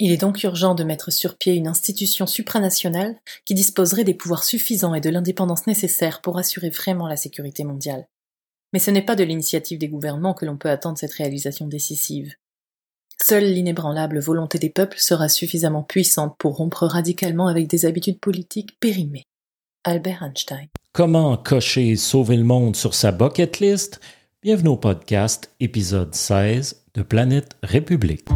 Il est donc urgent de mettre sur pied une institution supranationale qui disposerait des pouvoirs suffisants et de l'indépendance nécessaire pour assurer vraiment la sécurité mondiale. Mais ce n'est pas de l'initiative des gouvernements que l'on peut attendre cette réalisation décisive. Seule l'inébranlable volonté des peuples sera suffisamment puissante pour rompre radicalement avec des habitudes politiques périmées. Albert Einstein. Comment cocher sauver le monde sur sa bucket list? Bienvenue au podcast épisode 16 de Planète République.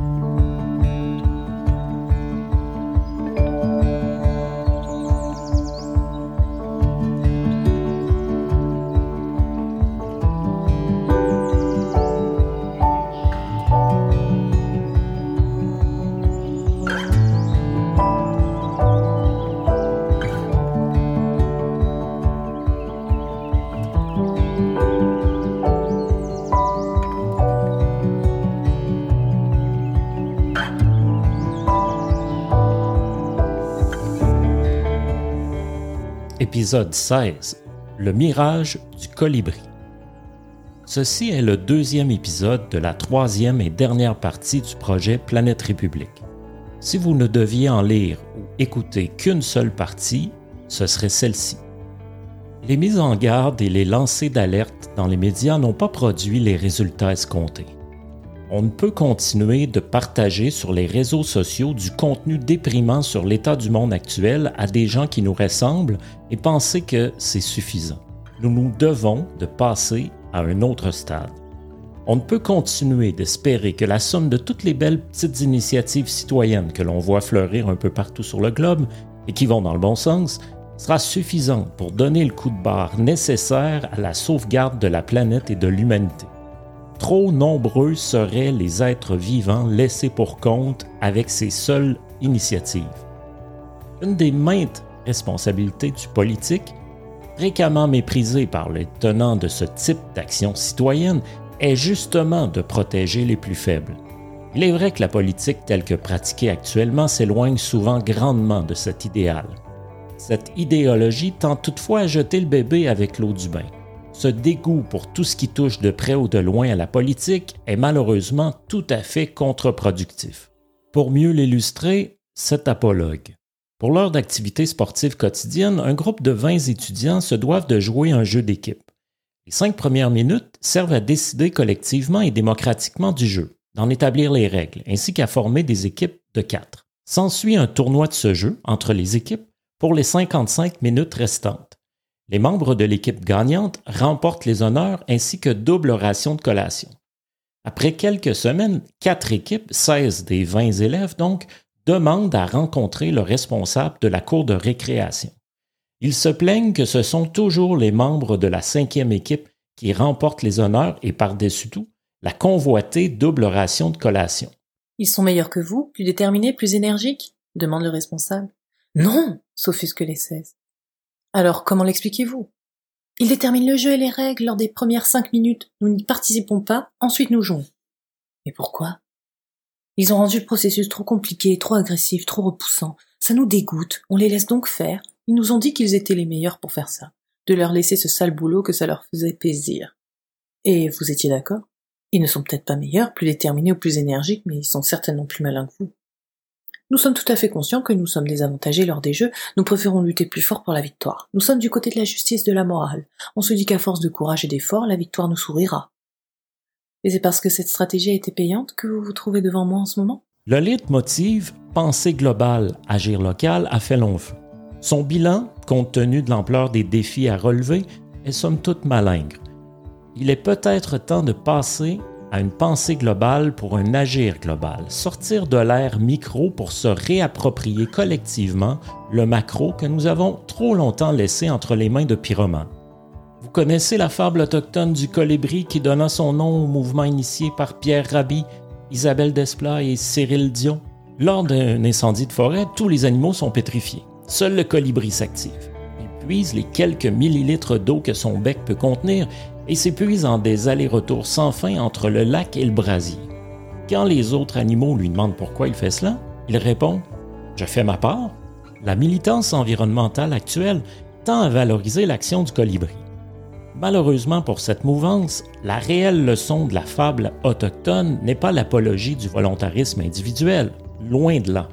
Épisode 16 Le mirage du colibri. Ceci est le deuxième épisode de la troisième et dernière partie du projet Planète République. Si vous ne deviez en lire ou écouter qu'une seule partie, ce serait celle-ci. Les mises en garde et les lancers d'alerte dans les médias n'ont pas produit les résultats escomptés on ne peut continuer de partager sur les réseaux sociaux du contenu déprimant sur l'état du monde actuel à des gens qui nous ressemblent et penser que c'est suffisant. Nous nous devons de passer à un autre stade. On ne peut continuer d'espérer que la somme de toutes les belles petites initiatives citoyennes que l'on voit fleurir un peu partout sur le globe et qui vont dans le bon sens sera suffisante pour donner le coup de barre nécessaire à la sauvegarde de la planète et de l'humanité. Trop nombreux seraient les êtres vivants laissés pour compte avec ces seules initiatives. Une des maintes responsabilités du politique, fréquemment méprisée par les tenants de ce type d'action citoyenne, est justement de protéger les plus faibles. Il est vrai que la politique telle que pratiquée actuellement s'éloigne souvent grandement de cet idéal. Cette idéologie tend toutefois à jeter le bébé avec l'eau du bain. Ce dégoût pour tout ce qui touche de près ou de loin à la politique est malheureusement tout à fait contre-productif. Pour mieux l'illustrer, cet apologue. Pour l'heure d'activité sportive quotidienne, un groupe de 20 étudiants se doivent de jouer un jeu d'équipe. Les cinq premières minutes servent à décider collectivement et démocratiquement du jeu, d'en établir les règles, ainsi qu'à former des équipes de quatre. S'ensuit un tournoi de ce jeu entre les équipes pour les 55 minutes restantes. Les membres de l'équipe gagnante remportent les honneurs ainsi que double ration de collation. Après quelques semaines, quatre équipes, 16 des 20 élèves donc, demandent à rencontrer le responsable de la cour de récréation. Ils se plaignent que ce sont toujours les membres de la cinquième équipe qui remportent les honneurs et par-dessus tout, la convoitée double ration de collation. Ils sont meilleurs que vous, plus déterminés, plus énergiques? demande le responsable. Non, s'offusquent les 16. Alors comment l'expliquez-vous? Il détermine le jeu et les règles lors des premières cinq minutes. Nous n'y participons pas, ensuite nous jouons. Mais pourquoi? Ils ont rendu le processus trop compliqué, trop agressif, trop repoussant. Ça nous dégoûte, on les laisse donc faire. Ils nous ont dit qu'ils étaient les meilleurs pour faire ça, de leur laisser ce sale boulot que ça leur faisait plaisir. Et vous étiez d'accord? Ils ne sont peut-être pas meilleurs, plus déterminés ou plus énergiques, mais ils sont certainement plus malins que vous. Nous sommes tout à fait conscients que nous sommes désavantagés lors des jeux, nous préférons lutter plus fort pour la victoire. Nous sommes du côté de la justice de la morale. On se dit qu'à force de courage et d'effort, la victoire nous sourira. Et c'est parce que cette stratégie a été payante que vous vous trouvez devant moi en ce moment? Le leitmotiv Penser global, agir local a fait long feu. Son bilan, compte tenu de l'ampleur des défis à relever, est somme toute malingre. Il est peut-être temps de passer à une pensée globale pour un agir global, sortir de l'ère micro pour se réapproprier collectivement le macro que nous avons trop longtemps laissé entre les mains de pyromanes. Vous connaissez la fable autochtone du colibri qui donna son nom au mouvement initié par Pierre Rabhi, Isabelle Desplat et Cyril Dion? Lors d'un incendie de forêt, tous les animaux sont pétrifiés. Seul le colibri s'active. Il puise les quelques millilitres d'eau que son bec peut contenir et s'épuise en des allers-retours sans fin entre le lac et le brasier. Quand les autres animaux lui demandent pourquoi il fait cela, il répond Je fais ma part. La militance environnementale actuelle tend à valoriser l'action du colibri. Malheureusement pour cette mouvance, la réelle leçon de la fable autochtone n'est pas l'apologie du volontarisme individuel. loin de là.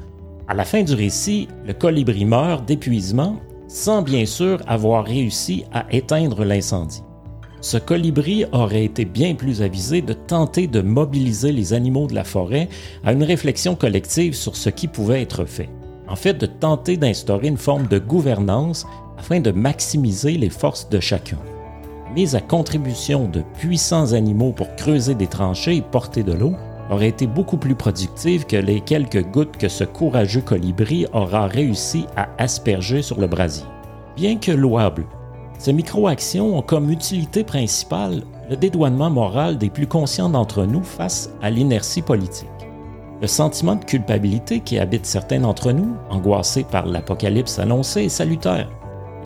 À la fin du récit, le colibri meurt d'épuisement sans bien sûr avoir réussi à éteindre l'incendie. Ce colibri aurait été bien plus avisé de tenter de mobiliser les animaux de la forêt à une réflexion collective sur ce qui pouvait être fait. En fait, de tenter d'instaurer une forme de gouvernance afin de maximiser les forces de chacun. Mise à contribution de puissants animaux pour creuser des tranchées et porter de l'eau, aurait été beaucoup plus productive que les quelques gouttes que ce courageux colibri aura réussi à asperger sur le brasier. Bien que louables, ces micro-actions ont comme utilité principale le dédouanement moral des plus conscients d'entre nous face à l'inertie politique. Le sentiment de culpabilité qui habite certains d'entre nous, angoissés par l'apocalypse annoncé, est salutaire.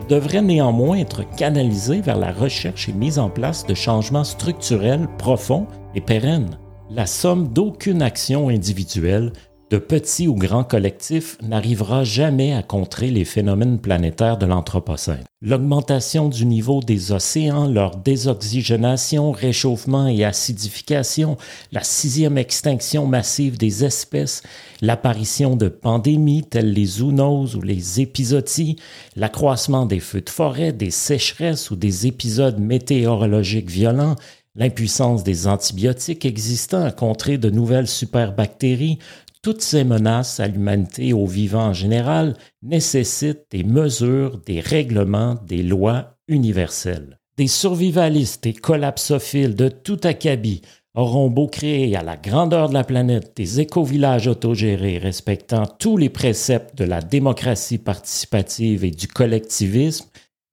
Il devrait néanmoins être canalisé vers la recherche et mise en place de changements structurels profonds et pérennes la somme d'aucune action individuelle, de petit ou grand collectif, n'arrivera jamais à contrer les phénomènes planétaires de l'Anthropocène. L'augmentation du niveau des océans, leur désoxygénation, réchauffement et acidification, la sixième extinction massive des espèces, l'apparition de pandémies telles les zoonoses ou les épizooties, l'accroissement des feux de forêt, des sécheresses ou des épisodes météorologiques violents, l'impuissance des antibiotiques existants à contrer de nouvelles superbactéries, toutes ces menaces à l'humanité et aux vivants en général nécessitent des mesures, des règlements, des lois universelles. Des survivalistes et collapsophiles de tout acabit auront beau créer à la grandeur de la planète des éco-villages autogérés respectant tous les préceptes de la démocratie participative et du collectivisme,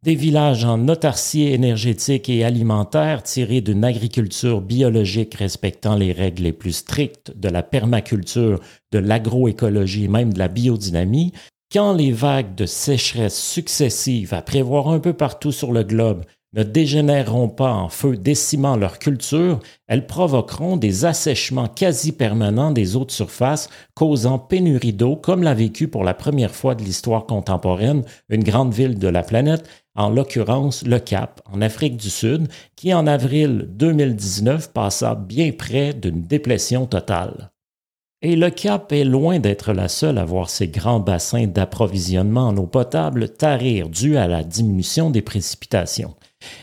des villages en autarcie énergétique et alimentaire tirés d'une agriculture biologique respectant les règles les plus strictes de la permaculture, de l'agroécologie et même de la biodynamie, quand les vagues de sécheresse successives à prévoir un peu partout sur le globe ne dégénéreront pas en feu décimant leur culture, elles provoqueront des assèchements quasi permanents des eaux de surface, causant pénurie d'eau, comme l'a vécu pour la première fois de l'histoire contemporaine une grande ville de la planète, en l'occurrence le Cap, en Afrique du Sud, qui en avril 2019 passa bien près d'une déplétion totale. Et le Cap est loin d'être la seule à voir ses grands bassins d'approvisionnement en eau potable tarir dû à la diminution des précipitations.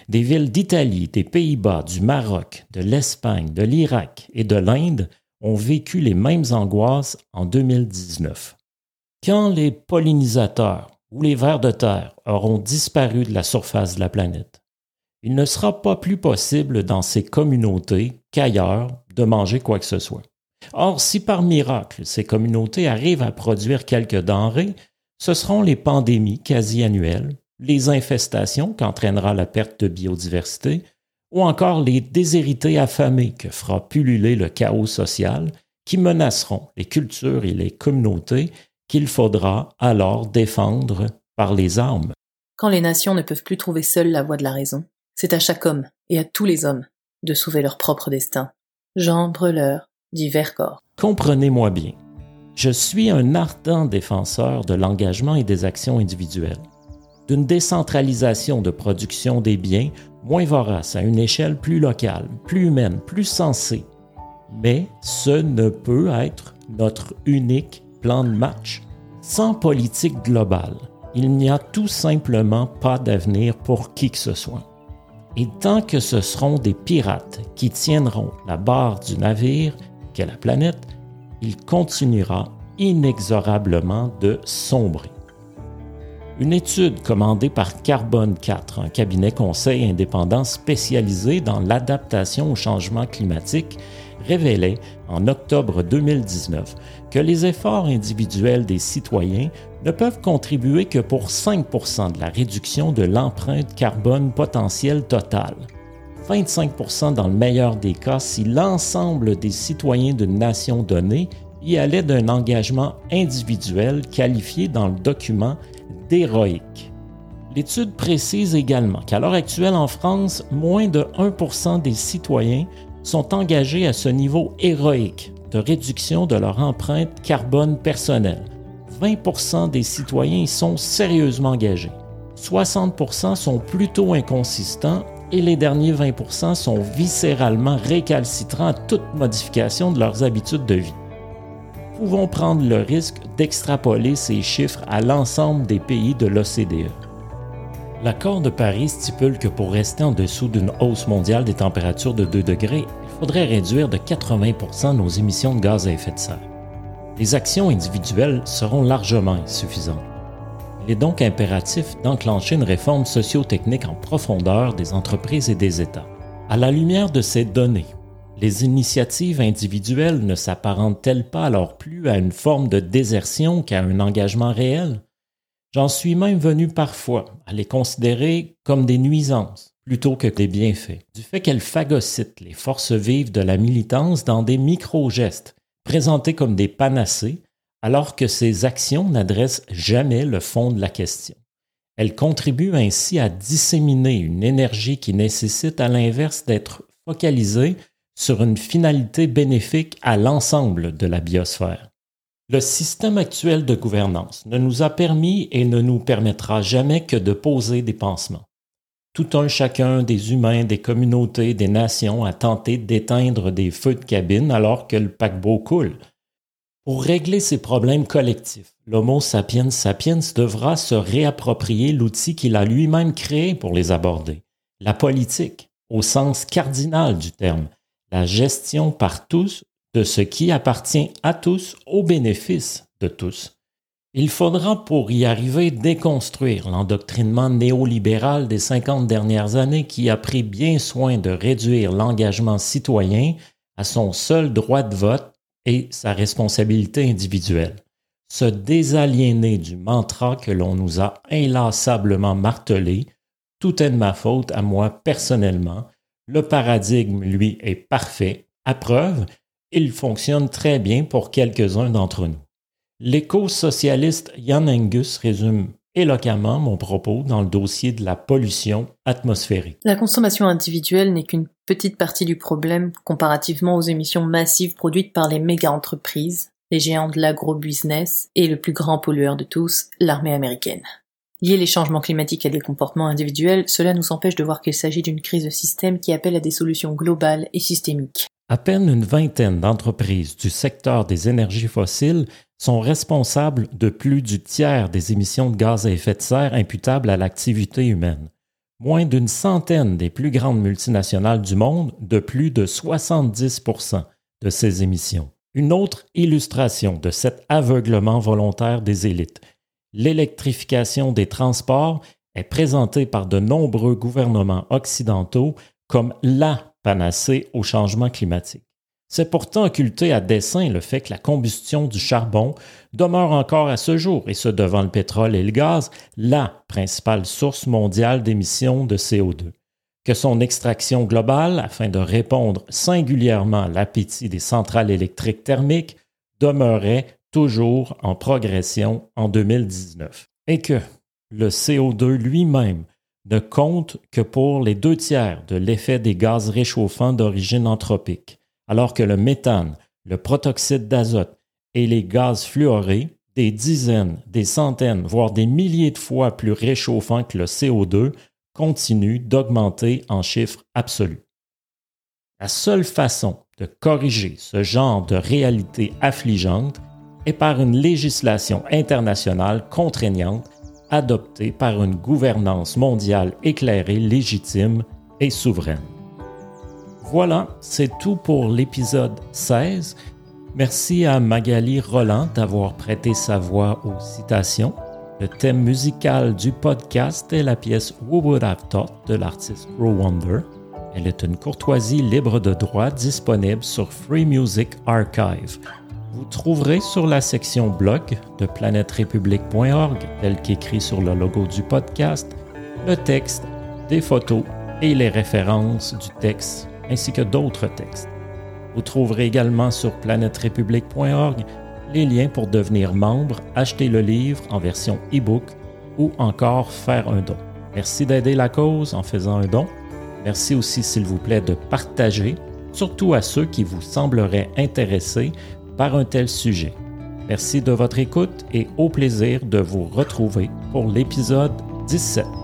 Des villes d'Italie, des Pays-Bas, du Maroc, de l'Espagne, de l'Irak et de l'Inde ont vécu les mêmes angoisses en 2019. Quand les pollinisateurs ou les vers de terre auront disparu de la surface de la planète. Il ne sera pas plus possible dans ces communautés qu'ailleurs de manger quoi que ce soit. Or, si par miracle ces communautés arrivent à produire quelques denrées, ce seront les pandémies quasi annuelles, les infestations qu'entraînera la perte de biodiversité, ou encore les déshérités affamés que fera pulluler le chaos social qui menaceront les cultures et les communautés qu'il faudra alors défendre par les armes. Quand les nations ne peuvent plus trouver seules la voie de la raison, c'est à chaque homme et à tous les hommes de sauver leur propre destin. Jean Breleur, dit Vercors. Comprenez-moi bien. Je suis un ardent défenseur de l'engagement et des actions individuelles, d'une décentralisation de production des biens moins vorace à une échelle plus locale, plus humaine, plus sensée. Mais ce ne peut être notre unique plan de match. Sans politique globale, il n'y a tout simplement pas d'avenir pour qui que ce soit. Et tant que ce seront des pirates qui tiendront la barre du navire qu'est la planète, il continuera inexorablement de sombrer. Une étude commandée par Carbone 4, un cabinet conseil indépendant spécialisé dans l'adaptation au changement climatique, révélait en octobre 2019 que les efforts individuels des citoyens ne peuvent contribuer que pour 5 de la réduction de l'empreinte carbone potentielle totale. 25% dans le meilleur des cas si l'ensemble des citoyens d'une nation donnée y allait d'un engagement individuel qualifié dans le document d'héroïque. L'étude précise également qu'à l'heure actuelle en France, moins de 1% des citoyens sont engagés à ce niveau héroïque de réduction de leur empreinte carbone personnelle. 20% des citoyens y sont sérieusement engagés. 60% sont plutôt inconsistants et les derniers 20% sont viscéralement récalcitrants à toute modification de leurs habitudes de vie. pouvons prendre le risque d'extrapoler ces chiffres à l'ensemble des pays de l'OCDE. L'accord de Paris stipule que pour rester en dessous d'une hausse mondiale des températures de 2 degrés, il faudrait réduire de 80% nos émissions de gaz à effet de serre. Les actions individuelles seront largement insuffisantes. Il est donc impératif d'enclencher une réforme socio-technique en profondeur des entreprises et des États. À la lumière de ces données, les initiatives individuelles ne s'apparentent-elles pas alors plus à une forme de désertion qu'à un engagement réel? J'en suis même venu parfois à les considérer comme des nuisances plutôt que des bienfaits, du fait qu'elles phagocytent les forces vives de la militance dans des micro-gestes, présentés comme des panacées, alors que ces actions n'adressent jamais le fond de la question. Elles contribuent ainsi à disséminer une énergie qui nécessite à l'inverse d'être focalisée sur une finalité bénéfique à l'ensemble de la biosphère. Le système actuel de gouvernance ne nous a permis et ne nous permettra jamais que de poser des pansements. Tout un chacun des humains, des communautés, des nations a tenté d'éteindre des feux de cabine alors que le paquebot coule. Pour régler ces problèmes collectifs, l'Homo sapiens sapiens devra se réapproprier l'outil qu'il a lui-même créé pour les aborder, la politique, au sens cardinal du terme, la gestion par tous de ce qui appartient à tous au bénéfice de tous. Il faudra pour y arriver déconstruire l'endoctrinement néolibéral des 50 dernières années qui a pris bien soin de réduire l'engagement citoyen à son seul droit de vote et sa responsabilité individuelle. Se désaliéner du mantra que l'on nous a inlassablement martelé, tout est de ma faute à moi personnellement, le paradigme, lui, est parfait, à preuve, il fonctionne très bien pour quelques-uns d'entre nous. L'éco-socialiste Jan Angus résume éloquemment mon propos dans le dossier de la pollution atmosphérique. La consommation individuelle n'est qu'une petite partie du problème comparativement aux émissions massives produites par les méga-entreprises, les géants de l'agro-business et le plus grand pollueur de tous, l'armée américaine. Lier les changements climatiques à des comportements individuels, cela nous empêche de voir qu'il s'agit d'une crise de système qui appelle à des solutions globales et systémiques. À peine une vingtaine d'entreprises du secteur des énergies fossiles sont responsables de plus du tiers des émissions de gaz à effet de serre imputables à l'activité humaine. Moins d'une centaine des plus grandes multinationales du monde de plus de 70 de ces émissions. Une autre illustration de cet aveuglement volontaire des élites. L'électrification des transports est présentée par de nombreux gouvernements occidentaux comme la panacée au changement climatique. C'est pourtant occulté à dessein le fait que la combustion du charbon demeure encore à ce jour, et ce devant le pétrole et le gaz, la principale source mondiale d'émissions de CO2. Que son extraction globale, afin de répondre singulièrement à l'appétit des centrales électriques thermiques, demeurait toujours en progression en 2019. Et que le CO2 lui-même ne compte que pour les deux tiers de l'effet des gaz réchauffants d'origine anthropique, alors que le méthane, le protoxyde d'azote et les gaz fluorés, des dizaines, des centaines, voire des milliers de fois plus réchauffants que le CO2, continuent d'augmenter en chiffres absolus. La seule façon de corriger ce genre de réalité affligeante est par une législation internationale contraignante adoptée par une gouvernance mondiale éclairée, légitime et souveraine. Voilà, c'est tout pour l'épisode 16. Merci à Magali Roland d'avoir prêté sa voix aux citations. Le thème musical du podcast est la pièce Who Would Have Thought de l'artiste Wonder. Elle est une courtoisie libre de droit disponible sur Free Music Archive. Vous trouverez sur la section blog de planèterépublique.org, tel qu'écrit sur le logo du podcast, le texte, des photos et les références du texte, ainsi que d'autres textes. Vous trouverez également sur planèterépublique.org les liens pour devenir membre, acheter le livre en version e-book ou encore faire un don. Merci d'aider la cause en faisant un don. Merci aussi, s'il vous plaît, de partager, surtout à ceux qui vous sembleraient intéressés par un tel sujet. Merci de votre écoute et au plaisir de vous retrouver pour l'épisode 17.